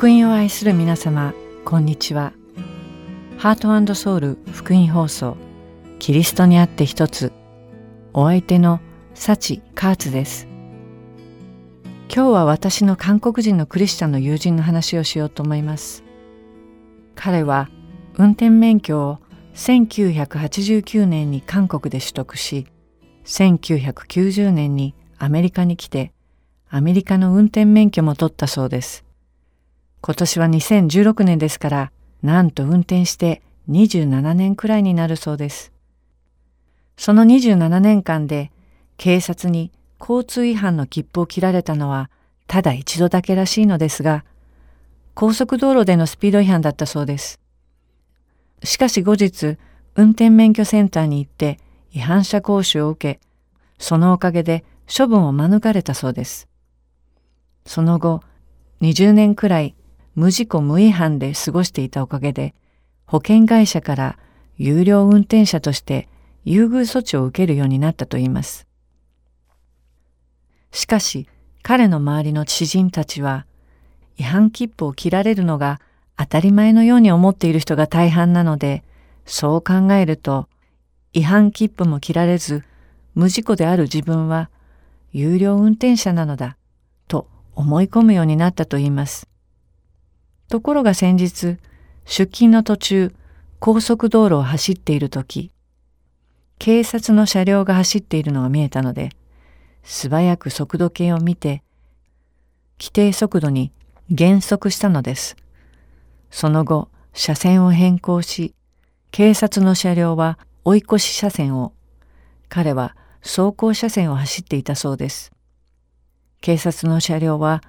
福音を愛する皆様こんにちは。ハートソウル福音放送キリストにあって一つお相手のサチ・カーツです。今日は私の韓国人のクリスチャンの友人の話をしようと思います。彼は運転免許を1989年に韓国で取得し1990年にアメリカに来てアメリカの運転免許も取ったそうです。今年は2016年ですから、なんと運転して27年くらいになるそうです。その27年間で警察に交通違反の切符を切られたのはただ一度だけらしいのですが、高速道路でのスピード違反だったそうです。しかし後日、運転免許センターに行って違反者講習を受け、そのおかげで処分を免れたそうです。その後、20年くらい無事故無違反で過ごしていたおかげで、保険会社から有料運転者として優遇措置を受けるようになったといいます。しかし、彼の周りの知人たちは、違反切符を切られるのが当たり前のように思っている人が大半なので、そう考えると、違反切符も切られず、無事故である自分は有料運転者なのだと思い込むようになったといいます。ところが先日、出勤の途中、高速道路を走っている時、警察の車両が走っているのが見えたので、素早く速度計を見て、規定速度に減速したのです。その後、車線を変更し、警察の車両は追い越し車線を、彼は走行車線を走っていたそうです。警察の車両は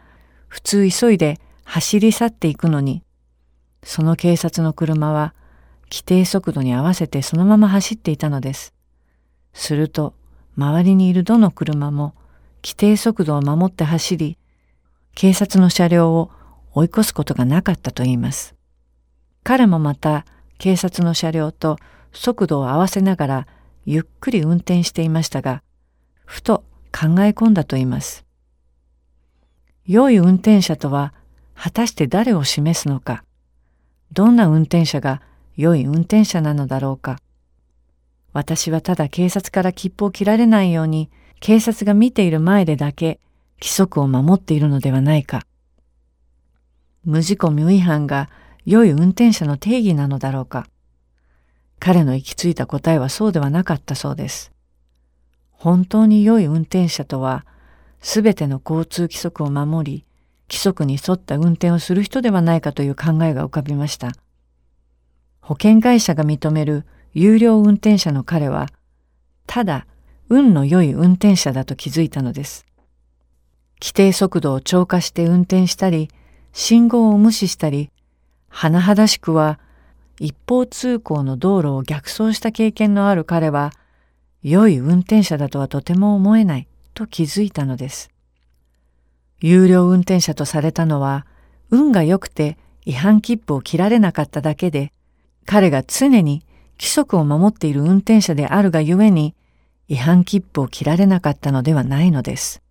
普通急いで走り去っていくのに、その警察の車は規定速度に合わせてそのまま走っていたのです。すると、周りにいるどの車も規定速度を守って走り、警察の車両を追い越すことがなかったと言います。彼もまた警察の車両と速度を合わせながらゆっくり運転していましたが、ふと考え込んだと言います。良い運転者とは果たして誰を示すのか。どんな運転者が良い運転者なのだろうか。私はただ警察から切符を切られないように警察が見ている前でだけ規則を守っているのではないか。無事故無違反が良い運転者の定義なのだろうか。彼の行き着いた答えはそうではなかったそうです。本当に良い運転者とはすべての交通規則を守り、規則に沿った運転をする人ではないかという考えが浮かびました。保険会社が認める有料運転者の彼は、ただ運の良い運転者だと気づいたのです。規定速度を超過して運転したり、信号を無視したり、甚だしくは一方通行の道路を逆走した経験のある彼は、良い運転者だとはとても思えない。と気づいたのです。有料運転者とされたのは運が良くて違反切符を切られなかっただけで彼が常に規則を守っている運転者であるがゆえに違反切符を切られなかったのではないのです。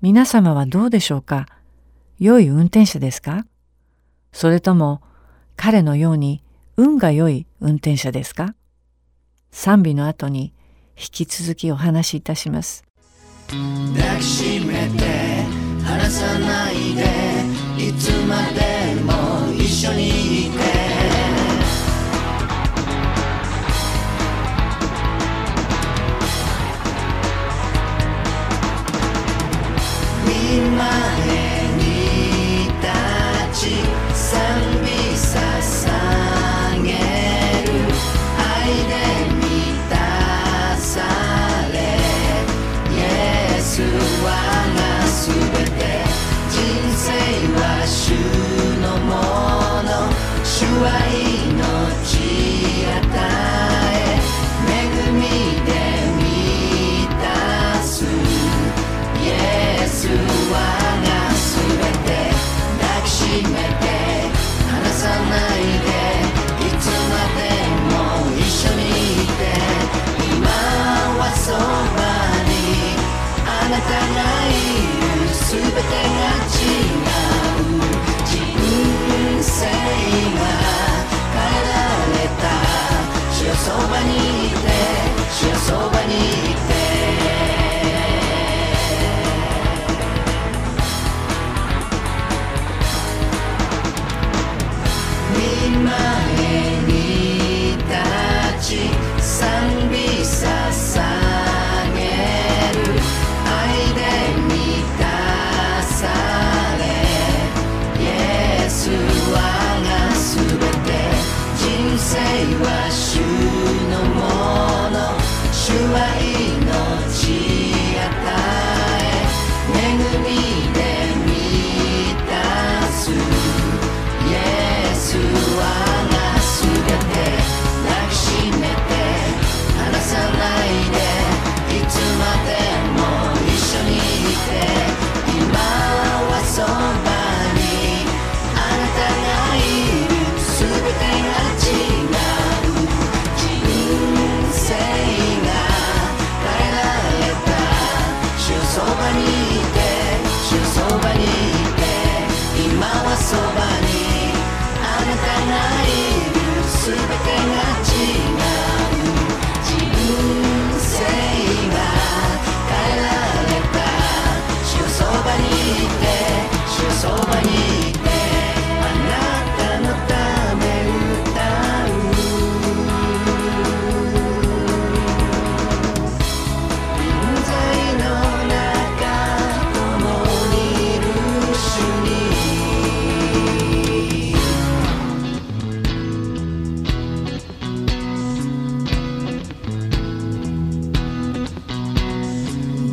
皆様はどうでしょうか？良い運転者ですか？それとも彼のように運が良い運転者ですか？賛美の後に引き続きお話しいたします。抱きしめて離さないで。いつまでも一緒にいて。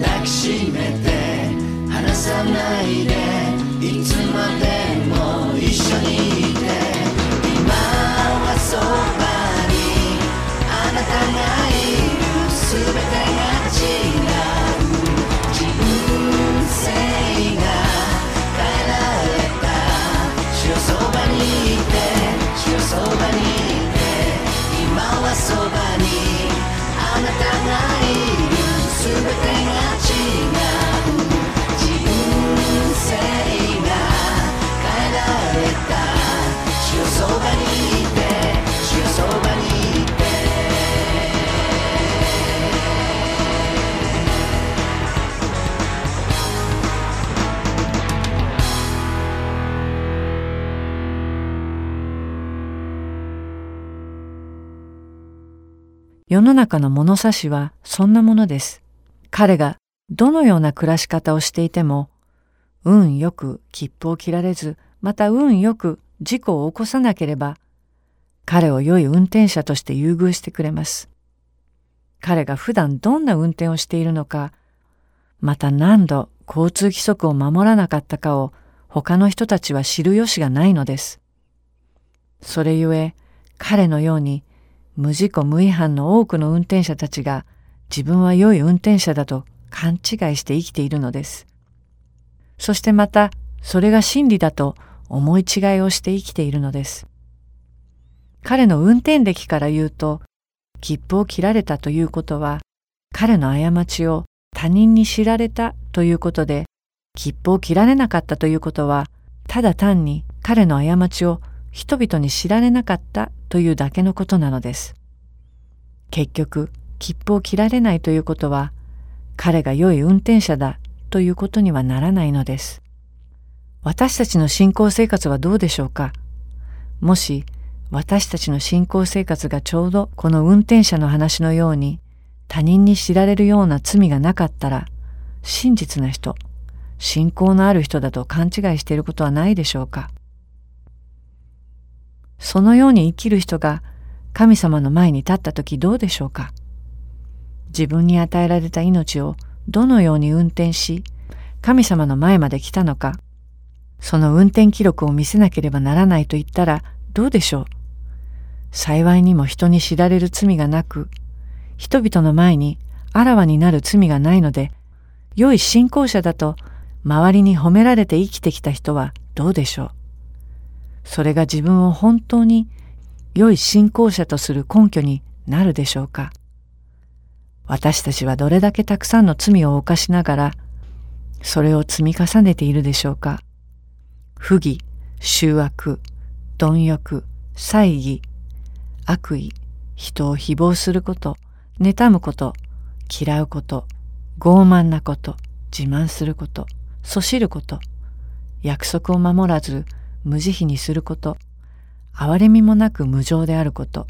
抱きしめて離さないで。いつまでも一緒にいて。今はそばに。あなたがいる。全てが違う世の中の物差しはそんなものです。彼がどのような暮らし方をしていても、運よく切符を切られず、また運よく事故を起こさなければ、彼を良い運転者として優遇してくれます。彼が普段どんな運転をしているのか、また何度交通規則を守らなかったかを他の人たちは知る由がないのです。それゆえ彼のように無事故無違反の多くの運転者たちが自分は良い運転者だと勘違いして生きているのです。そしてまたそれが真理だと思い違いをして生きているのです。彼の運転歴から言うと切符を切られたということは彼の過ちを他人に知られたということで切符を切られなかったということはただ単に彼の過ちを人々に知られなかったというだけのことなのです。結局切符を切られないということは彼が良い運転者だということにはならないのです。私たちの信仰生活はどうでしょうか？もし私たちの信仰生活がちょうどこの運転者の話のように他人に知られるような罪がなかったら真実な人、信仰のある人だと勘違いしていることはないでしょうか？そのように生きる人が神様の前に立った時どうでしょうか？自分に与えられた命をどのように運転し神様の前まで来たのか？その運転記録を見せなければならないと言ったらどうでしょう？幸いにも人に知られる罪がなく人々の前にあらわになる罪がないので良い信仰者だと周りに褒められて生きてきた人はどうでしょう？それが自分を本当に良い信仰者とする根拠になるでしょうか？私たちはどれだけたくさんの罪を犯しながらそれを積み重ねているでしょうか？不義、醜悪、貪欲、猜疑、悪意、人を誹謗すること、妬むこと、嫌うこと、傲慢なこと、自慢すること、そしること、約束を守らず無慈悲にすること、憐れみもなく無情であること。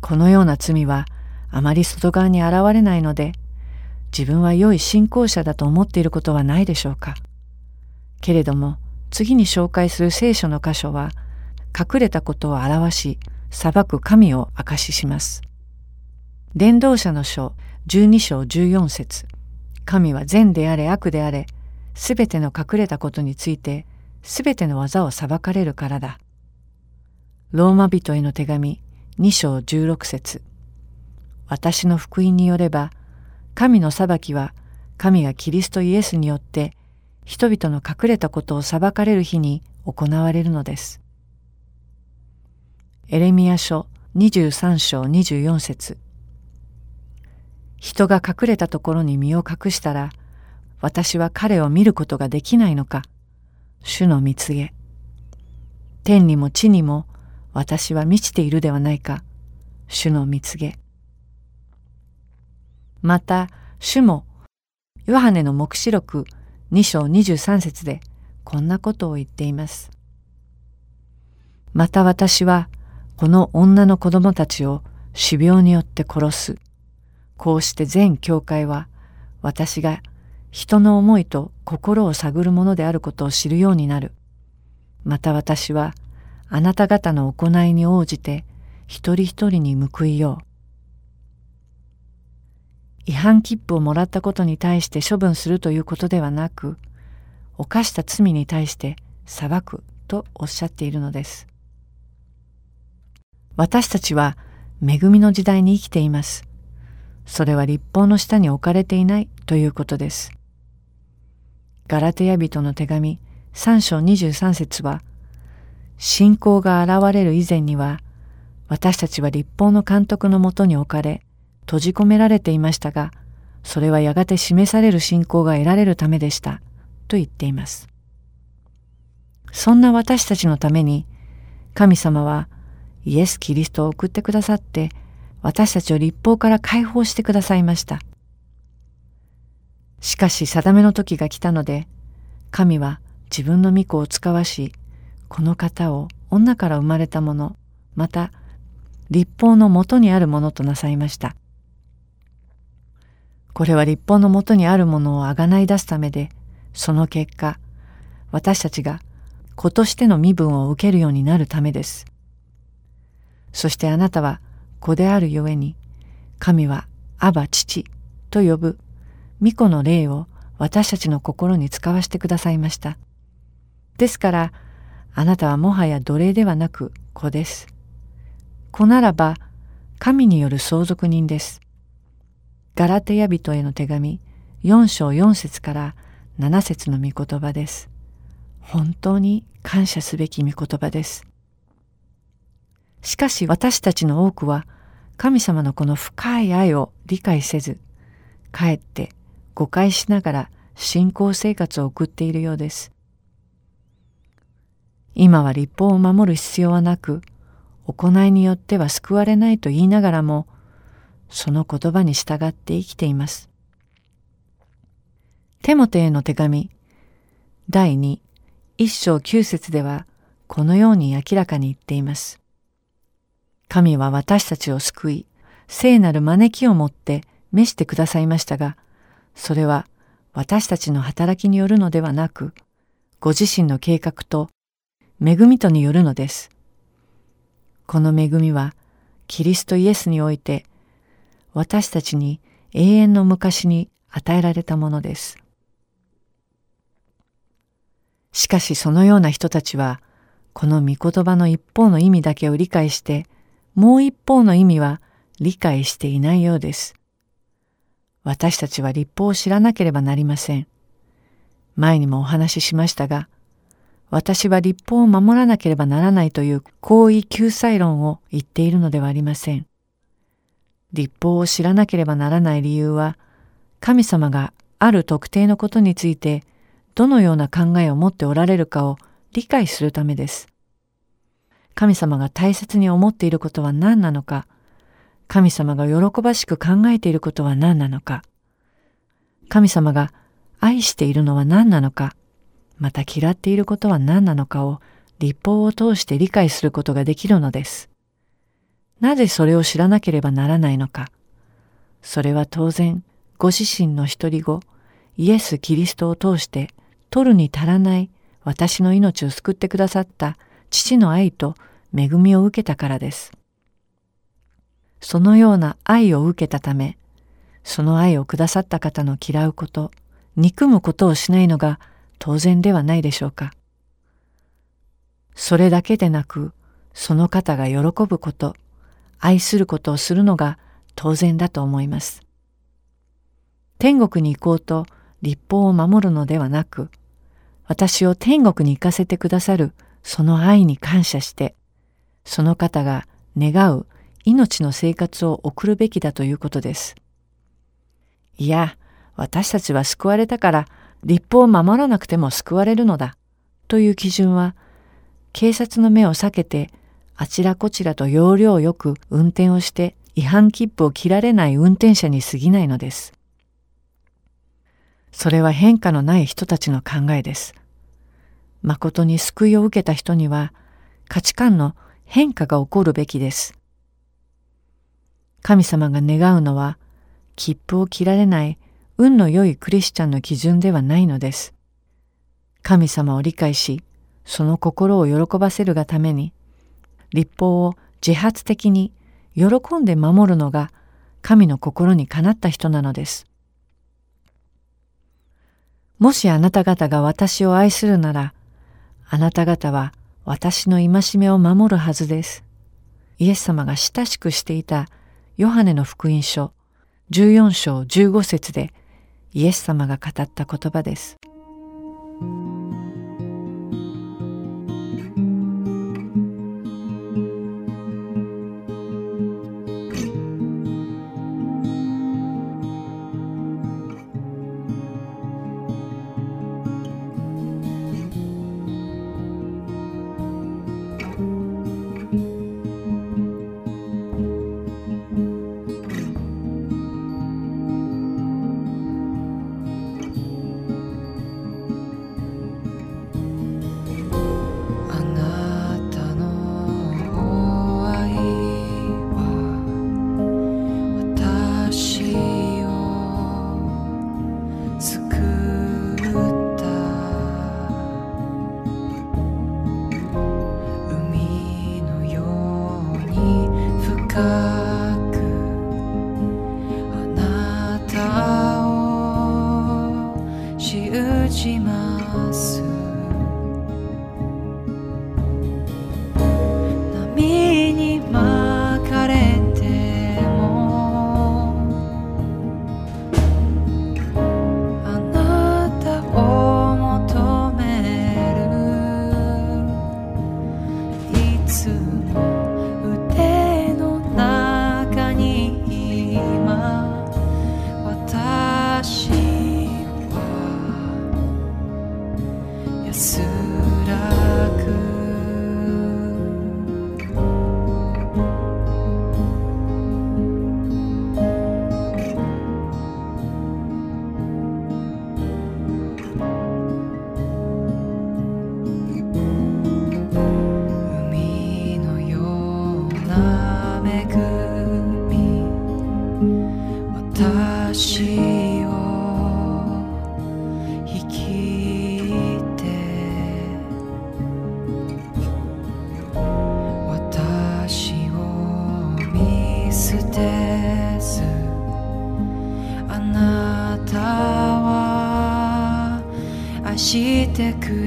このような罪はあまり外側に現れないので、自分は良い信仰者だと思っていることはないでしょうか。けれども、次に紹介する聖書の箇所は、隠れたことを表し、裁く神を証しします。伝道者の書12章14節神は善であれ悪であれ、すべての隠れたことについてすべての技を裁かれるからだ。ローマ人への手紙2章16節私の福音によれば、神の裁きは神がキリストイエスによって人々の隠れたことを裁かれる日に行われるのです。エレミア書23章24節人が隠れたところに身を隠したら、私は彼を見ることができないのか。主の蜜げ。天にも地にも私は満ちているではないか。主の蜜げ。また、主も、ヨハネの黙示録2章23節でこんなことを言っています。また私は、この女の子供たちを死病によって殺す。こうして全教会は私が人の思いと心を探るものであることを知るようになる。また私はあなた方の行いに応じて一人一人に報いよう。違反切符をもらったことに対して処分するということではなく、犯した罪に対して裁くとおっしゃっているのです。私たちは恵みの時代に生きています。それは立法の下に置かれていないということです。ガラテヤ人の手紙3章23節は、信仰が現れる以前には、私たちは立法の監督のもとに置かれ、閉じ込められていましたが、それはやがて示される信仰が得られるためでした、と言っています。そんな私たちのために、神様はイエス・キリストを送ってくださって、私たちを立法から解放してくださいました。しかし定めの時が来たので、神は自分の御子を使わし、この方を女から生まれたもの、また立法のもとにあるものとなさいました。これは立法のもとにあるものをあがない出すためで、その結果、私たちが子としての身分を受けるようになるためです。そしてあなたは子であるゆえに、神はアバ父と呼ぶ巫女の霊を私たちの心に使わしてくださいました。ですから、あなたはもはや奴隷ではなく子です。子ならば、神による相続人です。ガラテヤ人への手紙4章4節から7節の御言葉です。本当に感謝すべき御言葉です。しかし私たちの多くは神様のこの深い愛を理解せず、かえって誤解しながら信仰生活を送っているようです。今は立法を守る必要はなく、行いによっては救われないと言いながらも、その言葉に従って生きています。テモテへの手紙第2一章九節ではこのように明らかに言っています。神は私たちを救い、聖なる招きをもって召してくださいましたが、それは私たちの働きによるのではなく、ご自身の計画と恵みとによるのです。この恵みは、キリストイエスにおいて、私たちに永遠の昔に与えられたものです。しかしそのような人たちは、この御言葉の一方の意味だけを理解して、もう一方の意味は理解していないようです。私たちは立法を知らなければなりません。前にもお話ししましたが、私は立法を守らなければならないという行為救済論を言っているのではありません。立法を知らなければならない理由は、神様がある特定のことについてどのような考えを持っておられるかを理解するためです。神様が大切に思っていることは何なのか、神様が喜ばしく考えていることは何なのか、神様が愛しているのは何なのか、また嫌っていることは何なのかを立法を通して理解することができるのです。なぜそれを知らなければならないのか。それは当然、ご自身の一人子、イエス・キリストを通して取るに足らない私の命を救ってくださった父の愛と恵みを受けたからです。そのような愛を受けたため、その愛をくださった方の嫌うこと、憎むことをしないのが当然ではないでしょうか。それだけでなく、その方が喜ぶこと、愛することをするのが当然だと思います。天国に行こうと立法を守るのではなく、私を天国に行かせてくださるその愛に感謝して、その方が願う命の生活を送るべきだということです。いや、私たちは救われたから立法を守らなくても救われるのだという基準は、警察の目を避けてあちらこちらと要領よく運転をして違反切符を切られない運転者に過ぎないのです。それは変化のない人たちの考えです。誠に救いを受けた人には価値観の変化が起こるべきです。神様が願うのは切符を切られない運の良いクリスチャンの基準ではないのです。神様を理解し、その心を喜ばせるがために、立法を自発的に喜んで守るのが神の心にかなった人なのです。もしあなた方が私を愛するなら、あなた方は私の戒めを守るはずです。イエス様が親しくしていたヨハネの福音書14章15節でイエス様が語った言葉です。てく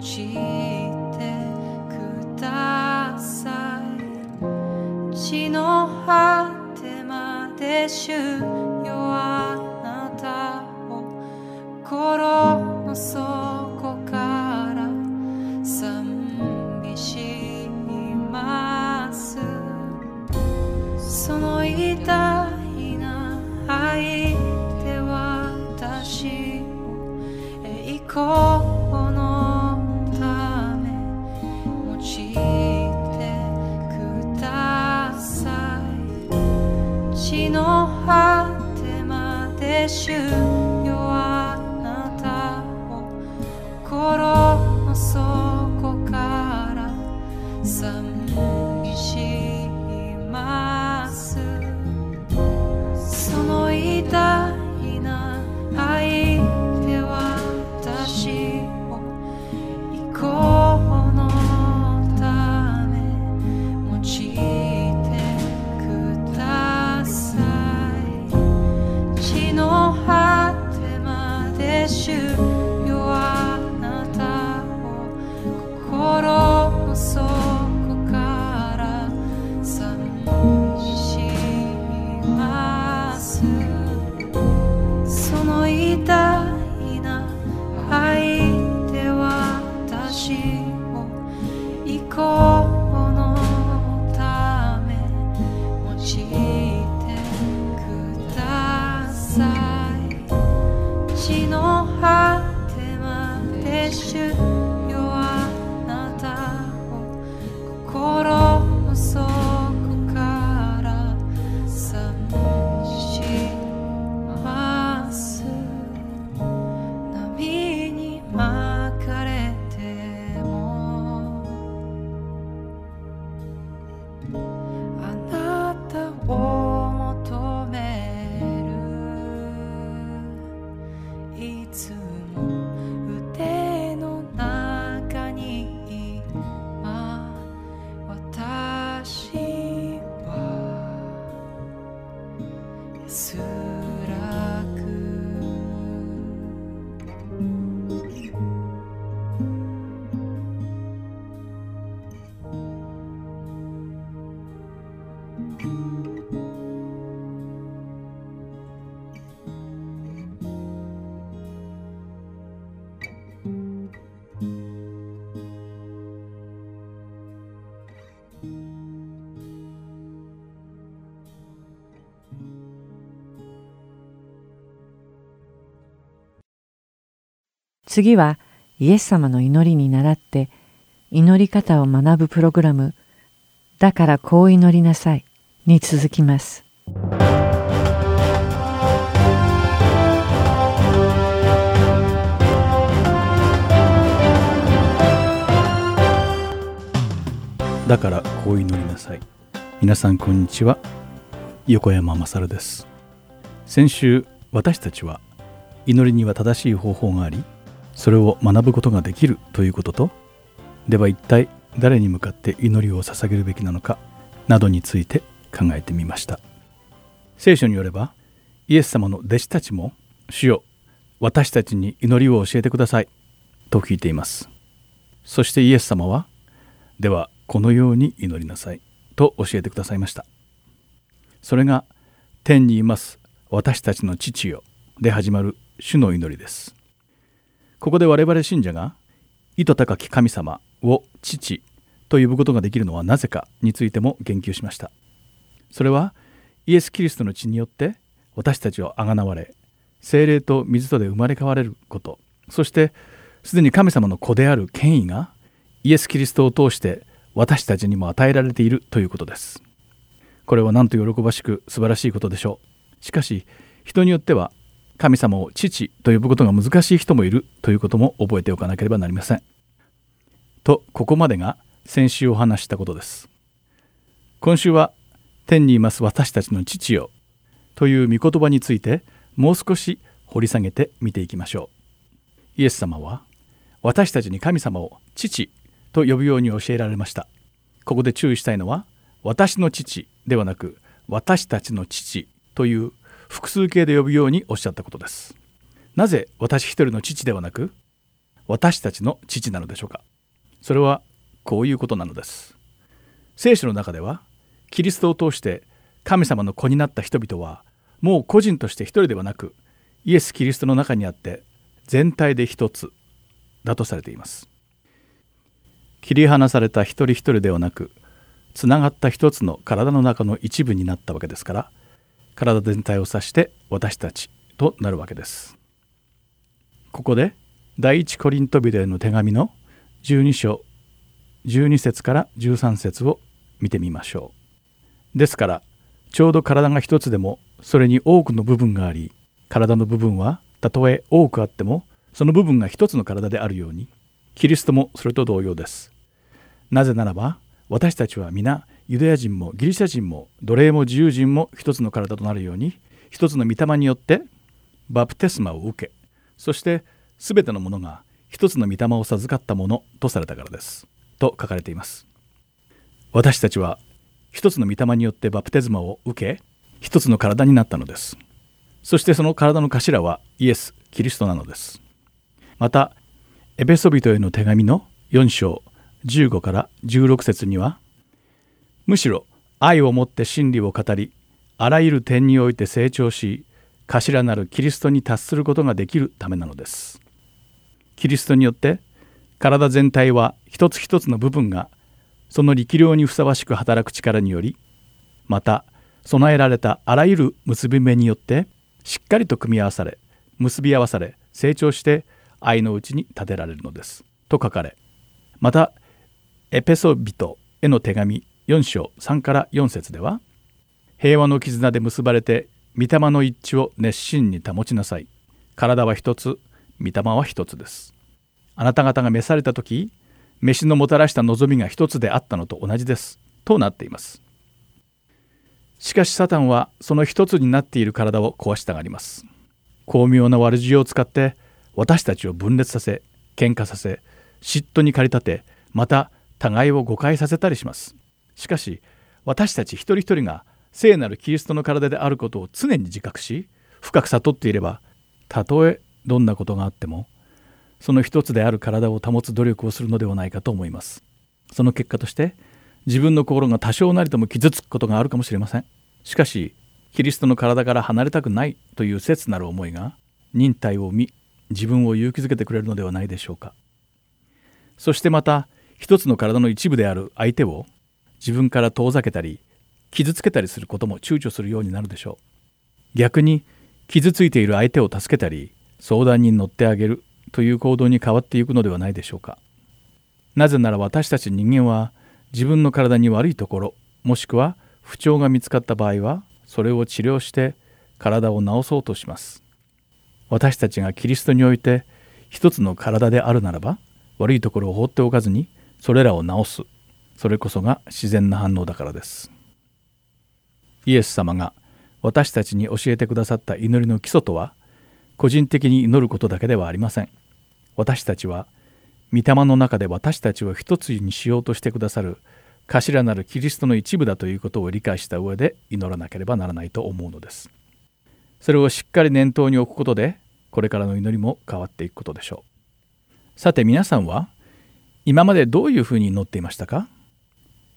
ちてください。血の果てまで主次はイエス様の祈りに倣って祈り方を学ぶプログラムだからこう祈りなさいに続きます。だからこう祈りなさい。皆さんこんにちは。横山勝です先週私たちは祈りには正しい方法がありそれを学ぶことができるということとでは一体誰に向かって祈りを捧げるべきなのかなどについて考えてみました。聖書によればイエス様の弟子たちも主よ私たちに祈りを教えてくださいと聞いています。そしてイエス様はではこのように祈りなさいと教えてくださいました。それが天にいます私たちの父よで始まる主の祈りです。ここで我々信者が意図高き神様を父と呼ぶことができるのはなぜかについても言及しました。それはイエス・キリストの血によって私たちをあがなわれ精霊と水とで生まれ変われること。そしてすでに神様の子である権威がイエス・キリストを通して私たちにも与えられているということです。これはなんと喜ばしく素晴らしいことでしょう。しかし人によっては神様を父と呼ぶことが難しい人もいるということも覚えておかなければなりません。とここまでが先週お話したことです。今週は天にいます私たちの父よという御言葉についてもう少し掘り下げて見ていきましょう。イエス様は私たちに神様を父と呼ぶように教えられました。ここで注意したいのは私の父ではなく私たちの父という複数形で呼ぶようにおっしゃったことです。なぜ私一人の父ではなく私たちの父なのでしょうか？それはこういうことなのです。聖書の中ではキリストを通して神様の子になった人々はもう個人として一人ではなくイエス・キリストの中にあって全体で一つだとされています。切り離された一人一人ではなくつながった一つの体の中の一部になったわけですから体全体を指して私たちとなるわけです。ここで第一コリントビデへの手紙の12章12節から13節を見てみましょう。ですからちょうど体が一つでもそれに多くの部分があり体の部分はたとえ多くあってもその部分が一つの体であるようにキリストもそれと同様です。なぜならば私たちは皆ユダヤ人もギリシャ人も奴隷も自由人も一つの体となるように一つの御霊によってバプテスマを受けそして全てのものが一つの御霊を授かったものとされたからですと書かれています。私たちは一つの御霊によってバプテスマを受け一つの体になったのです。そしてその体の頭はイエス・キリストなのです。またエペソビトへの手紙の4章15から16節にはむしろ愛をもって真理を語りあらゆる点において成長し頭なるキリストに達することができるためなのです。キリストによって体全体は一つ一つの部分がその力量にふさわしく働く力によりまた備えられたあらゆる結び目によってしっかりと組み合わされ結び合わされ成長して愛のうちに立てられるのですと書かれまたエペソビトへの手紙4章3から4節では平和の絆で結ばれて御霊の一致を熱心に保ちなさい。体は一つ御霊は一つです。あなた方が召された時飯のもたらした望みが一つであったのと同じです。となっています。しかしサタンはその一つになっている体を壊したがります。巧妙な悪知恵を使って私たちを分裂させ喧嘩させ嫉妬に駆り立てまた互いを誤解させたりします。しかし私たち一人一人が聖なるキリストの体であることを常に自覚し深く悟っていればたとえどんなことがあってもその一つである体を保つ努力をするのではないかと思います。その結果として自分の心が多少なりとも傷つくことがあるかもしれません。しかしキリストの体から離れたくないという切なる思いが忍耐を見自分を勇気づけてくれるのではないでしょうか。そしてまた一つの体の一部である相手を自分から遠ざけたり傷つけたりすることも躊躇するようになるでしょう。逆に傷ついている相手を助けたり相談に乗ってあげるという行動に変わっていくのではないでしょうか。なぜなら私たち人間は自分の体に悪いところもしくは不調が見つかった場合はそれを治療して体を治そうとします。私たちがキリストにおいて一つの体であるならば悪いところを放っておかずにそれらを治す。それこそが自然な反応だからです。イエス様が私たちに教えてくださった祈りの基礎とは個人的に祈ることだけではありません。私たちは御霊の中で私たちを一つにしようとしてくださる頭なるキリストの一部だということを理解した上で祈らなければならないと思うのです。それをしっかり念頭に置くことでこれからの祈りも変わっていくことでしょう。さて皆さんは今までどういうふうに祈っていましたか？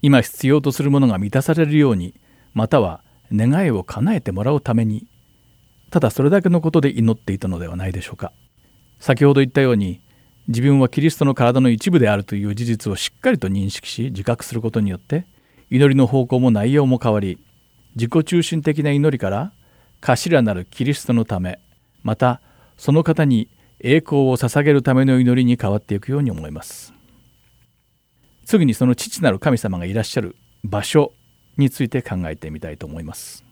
今必要とするものが満たされるようにまたは願いを叶えてもらうためにただそれだけのことで祈っていたのではないでしょうか。先ほど言ったように自分はキリストの体の一部であるという事実をしっかりと認識し自覚することによって祈りの方向も内容も変わり自己中心的な祈りから頭なるキリストのためまたその方に栄光を捧げるための祈りに変わっていくように思います。次にその父なる神様がいらっしゃる場所について考えてみたいと思います。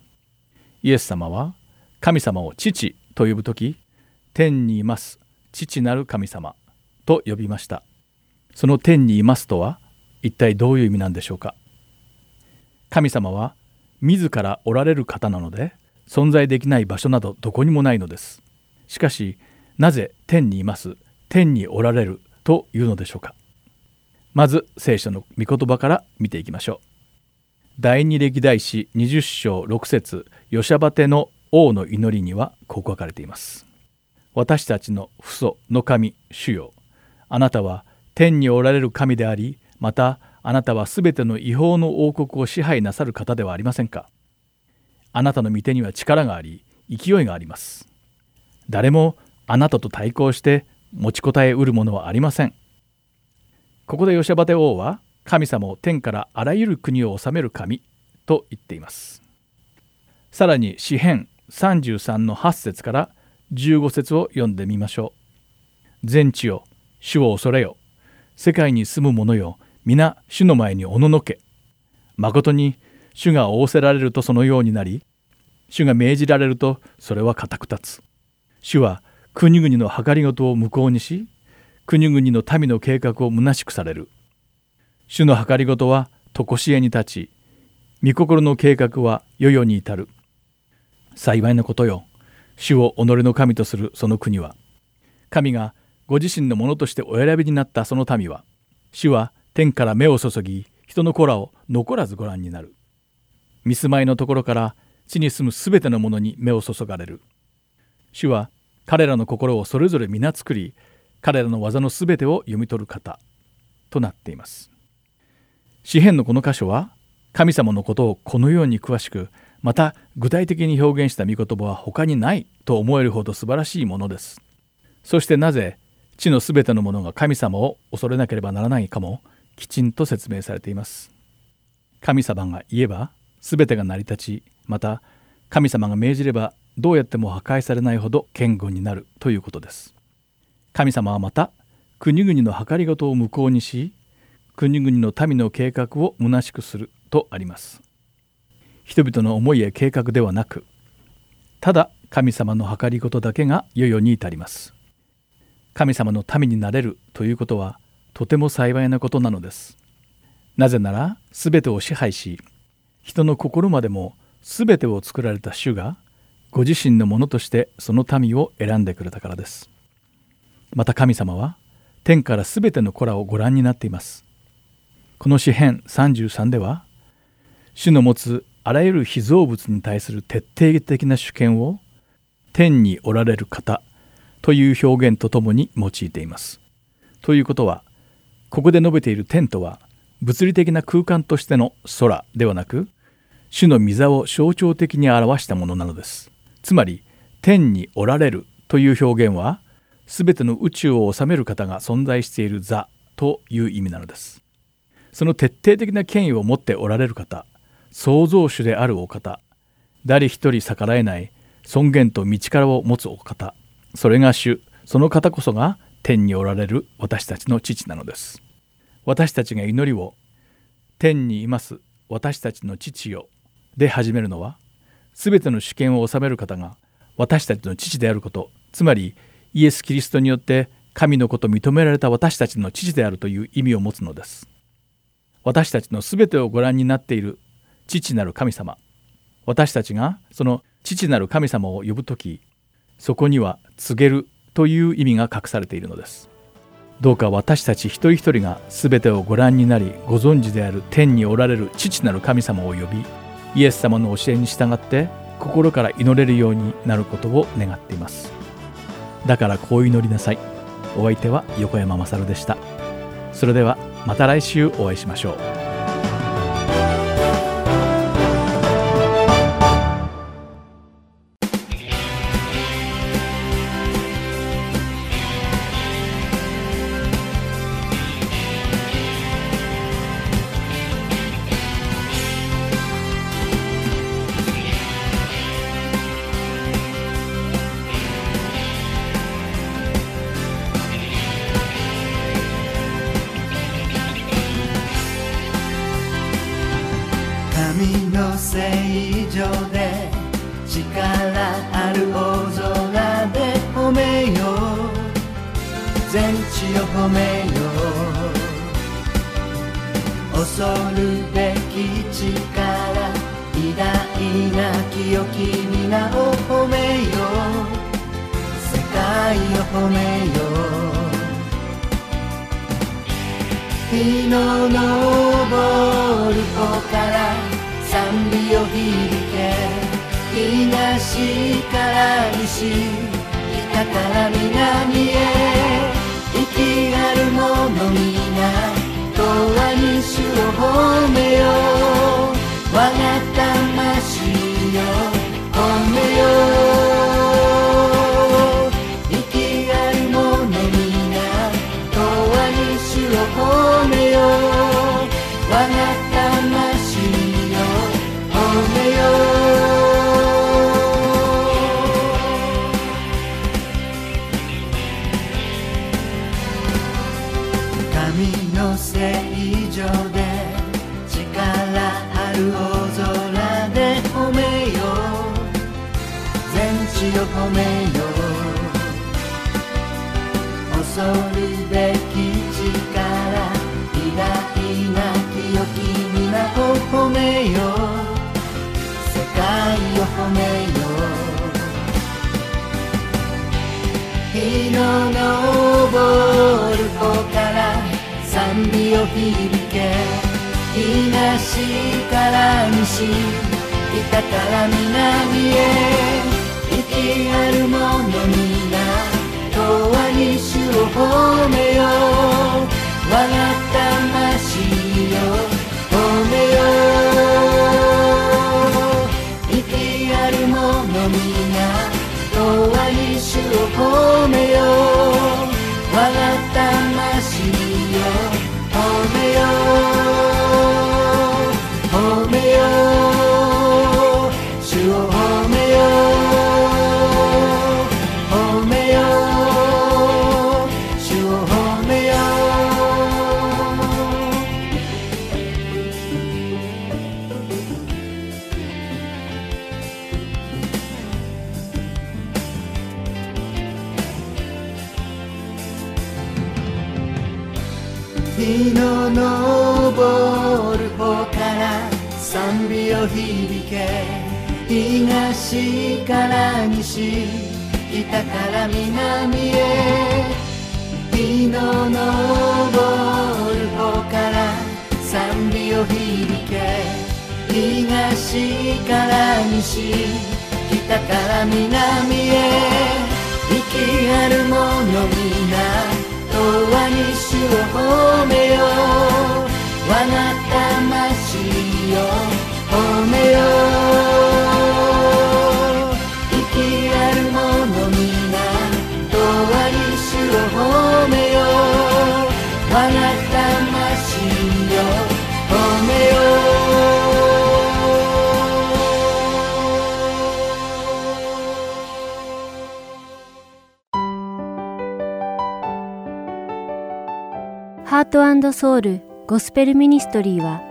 イエス様は神様を父と呼ぶ時天にいます父なる神様と呼びました。その天にいますとは一体どういう意味なんでしょうか。神様は自らおられる方なので存在できない場所などどこにもないのです。しかしなぜ天にいます？天におられるというのでしょうか。まず聖書の御言葉から見ていきましょう。第二歴代史20章6節ヨシャバテの王の祈りにはこう書かれています。私たちの父祖の神主よ。あなたは天におられる神でありまたあなたはすべての違法の王国を支配なさる方ではありませんか。あなたの御手には力があり勢いがあります。誰もあなたと対抗して持ちこたえうるものはありません。ここでヨシャバテ王は神様を天からあらゆる国を治める神と言っています。さらに詩編33の8節から15節を読んでみましょう。全地よ主を恐れよ。世界に住む者よ皆主の前におののけ。誠に主が仰せられるとそのようになり主が命じられるとそれは固く立つ。主は国々の計りごとを無効にし国々の民の計画を虚しくされる。主の計りごとは常しえに立ち御心の計画は世々に至る。幸いなことよ。主を己の神とするその国は。神がご自身のものとしてお選びになったその民は主は天から目を注ぎ人の子らを残らずご覧になる。見住まいのところから地に住むすべてのものに目を注がれる。主は彼らの心をそれぞれ皆作り彼らの技のすべてを読み取る方となっています。詩篇のこの箇所は神様のことをこのように詳しくまた具体的に表現した御言葉は他にないと思えるほど素晴らしいものです。そしてなぜ地のすべてのものが神様を恐れなければならないかもきちんと説明されています。神様が言えばすべてが成り立ちまた神様が命じればどうやっても破壊されないほど堅固になるということです。神様はまた国々の計りごとを無効にし国々の民の計画を虚しくするとあります人々の思いや計画ではなくただ神様の計りごとだけが世々に至ります神様の民になれるということはとても幸いなことなのです。なぜなら全てを支配し人の心までも全てを作られた主がご自身のものとしてその民を選んでくれたからです。また神様は天から全ての子らをご覧になっています。この詩編33では主の持つあらゆる被造物に対する徹底的な主権を天におられる方という表現とともに用いています。ということはここで述べている天とは物理的な空間としての空ではなく主の御座を象徴的に表したものなのです。つまり天におられるという表現は全ての宇宙を治める方が存在している座という意味なのです。その徹底的な権威を持っておられる方創造主であるお方誰一人逆らえない尊厳と道からを持つお方それが主その方こそが天におられる私たちの父なのです私たちが祈りを天にいます私たちの父よで始めるのは全ての主権を治める方が私たちの父であることつまりイエス・キリストによって神のこと認められた私たちの父であるという意味を持つのです。私たちの全てをご覧になっている父なる神様。私たちがその父なる神様を呼ぶ時そこには告げるという意味が隠されているのです。どうか私たち一人一人が全てをご覧になりご存知である天におられる父なる神様を呼びイエス様の教えに従って心から祈れるようになることを願っています。だからこう祈りなさい。お相手は横山まさるでした。それではまた来週お会いしましょう。力ある大空で褒めよう全地を褒めよう恐るべき力偉大な清き皆を褒めよう。世界を褒めよう。日の昇る子から賛美を響け。東から西北から南へ息ある者皆永遠に主を褒めよう我が魂よ褒めよう息ある者皆永遠に主を褒めよう。我が魂るべき力偉大な清き皆を褒めよう。世界を褒めよう。日の昇る子から賛美を響け。東から西北から南へ。息ある者皆永遠に主を褒めよう。我が魂よ。褒めよう。息ある者皆永遠主を褒めよう。我が魂響け東から西北から南へ日の昇る方から賛美を響け東から西北から南へ息ある者皆永遠に主を褒めよう我が魂よ褒めよう。息ある者皆永遠に主を褒めよう。我が魂よ。褒めよう。ハートソウルゴスペルミニストリーは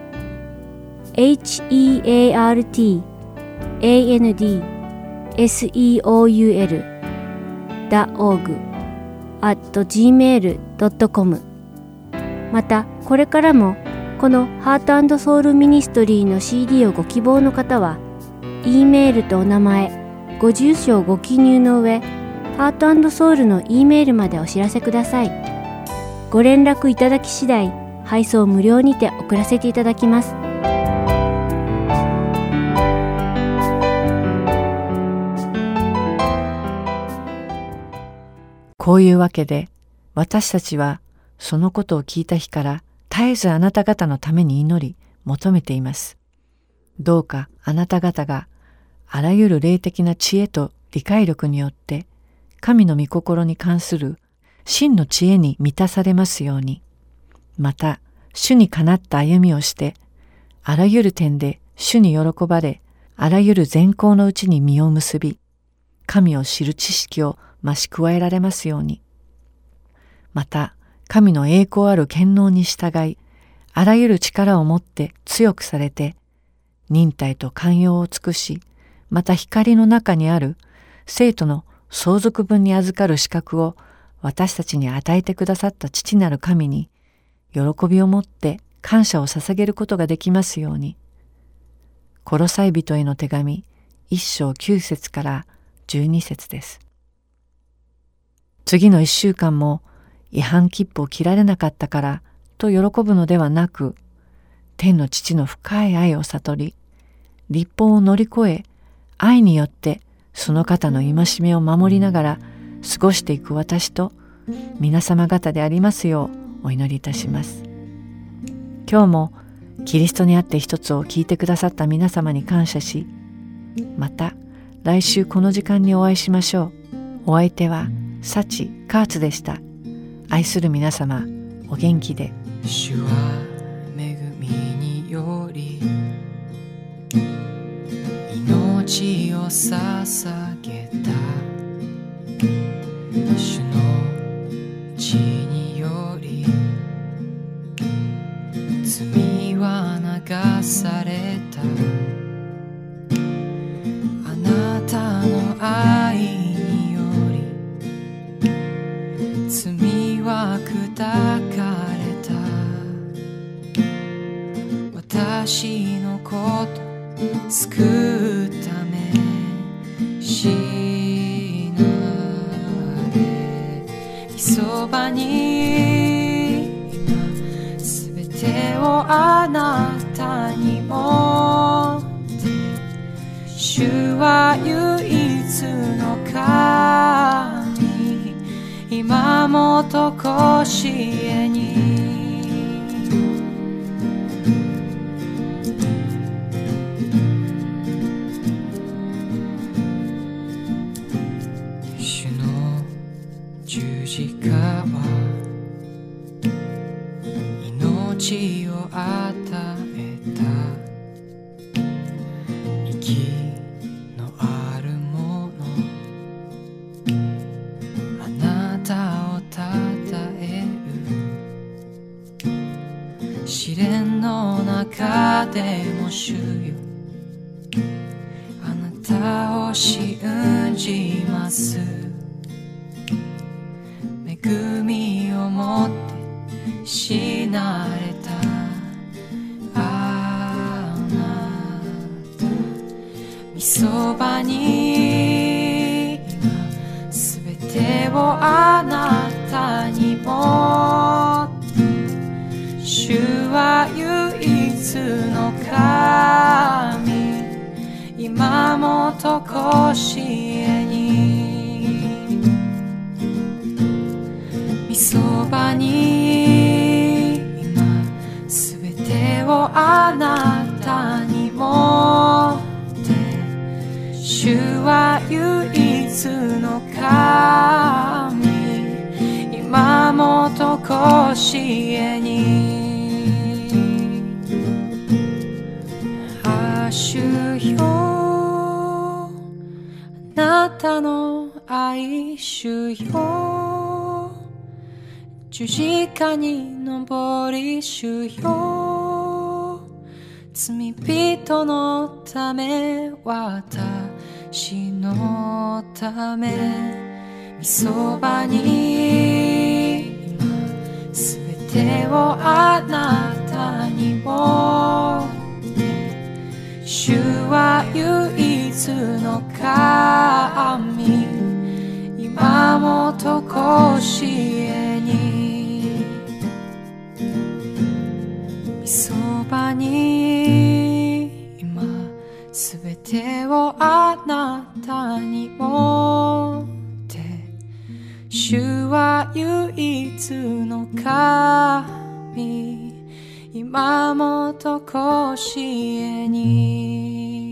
heart and seoul org at gmail.com またこれからもこのハートソウルミニストリーの CD をご希望の方は E メールとお名前ご住所をご記入の上ハートソウルの E メールまでお知らせください。ご連絡いただき次第配送無料にて送らせていただきます。こういうわけで私たちはそのことを聞いた日から絶えずあなた方のために祈り求めています。どうかあなた方があらゆる霊的な知恵と理解力によって神の御心に関する真の知恵に満たされますように。また、主にかなった歩みをして、あらゆる点で主に喜ばれ、あらゆる善行のうちに実を結び、神を知る知識を増し加えられますように。また、神の栄光ある権能に従い、あらゆる力を持って強くされて、忍耐と寛容を尽くし、また光の中にある生徒の相続分に預かる資格を私たちに与えてくださった父なる神に、喜びを持って感謝を捧げることができますように。コロサイ人への手紙一章九節から十二節です。次の一週間も違反切符を切られなかったからと喜ぶのではなく、天の父の深い愛を悟り、立法を乗り越え、愛によってその方の戒めを守りながら過ごしていく私と皆様方でありますようお祈りいたします。今日もキリストにあって一つを聞いてくださった皆様に感謝し、また来週この時間にお会いしましょう。お相手はサチ・カーツでした。愛する皆様、お元気で。主は恵みにより命を捧げた主の血により罪は流されたあなたの愛抱かれた。私のこと救うため死なれ。そばに今すべてをあなたに。もとこしえにでも主よ。あなたを知る。とこしえに。みそばに今すべてをあなたに持って。主は唯一の神。今もとこしえに。たの愛主よ十字架に登り主よ罪人のため私のためみそばに今すべてをあなたにも主は唯一の神。今もとこしえに。そばに今すべてをあなたに持って。主は唯一の神。今もとこしえに。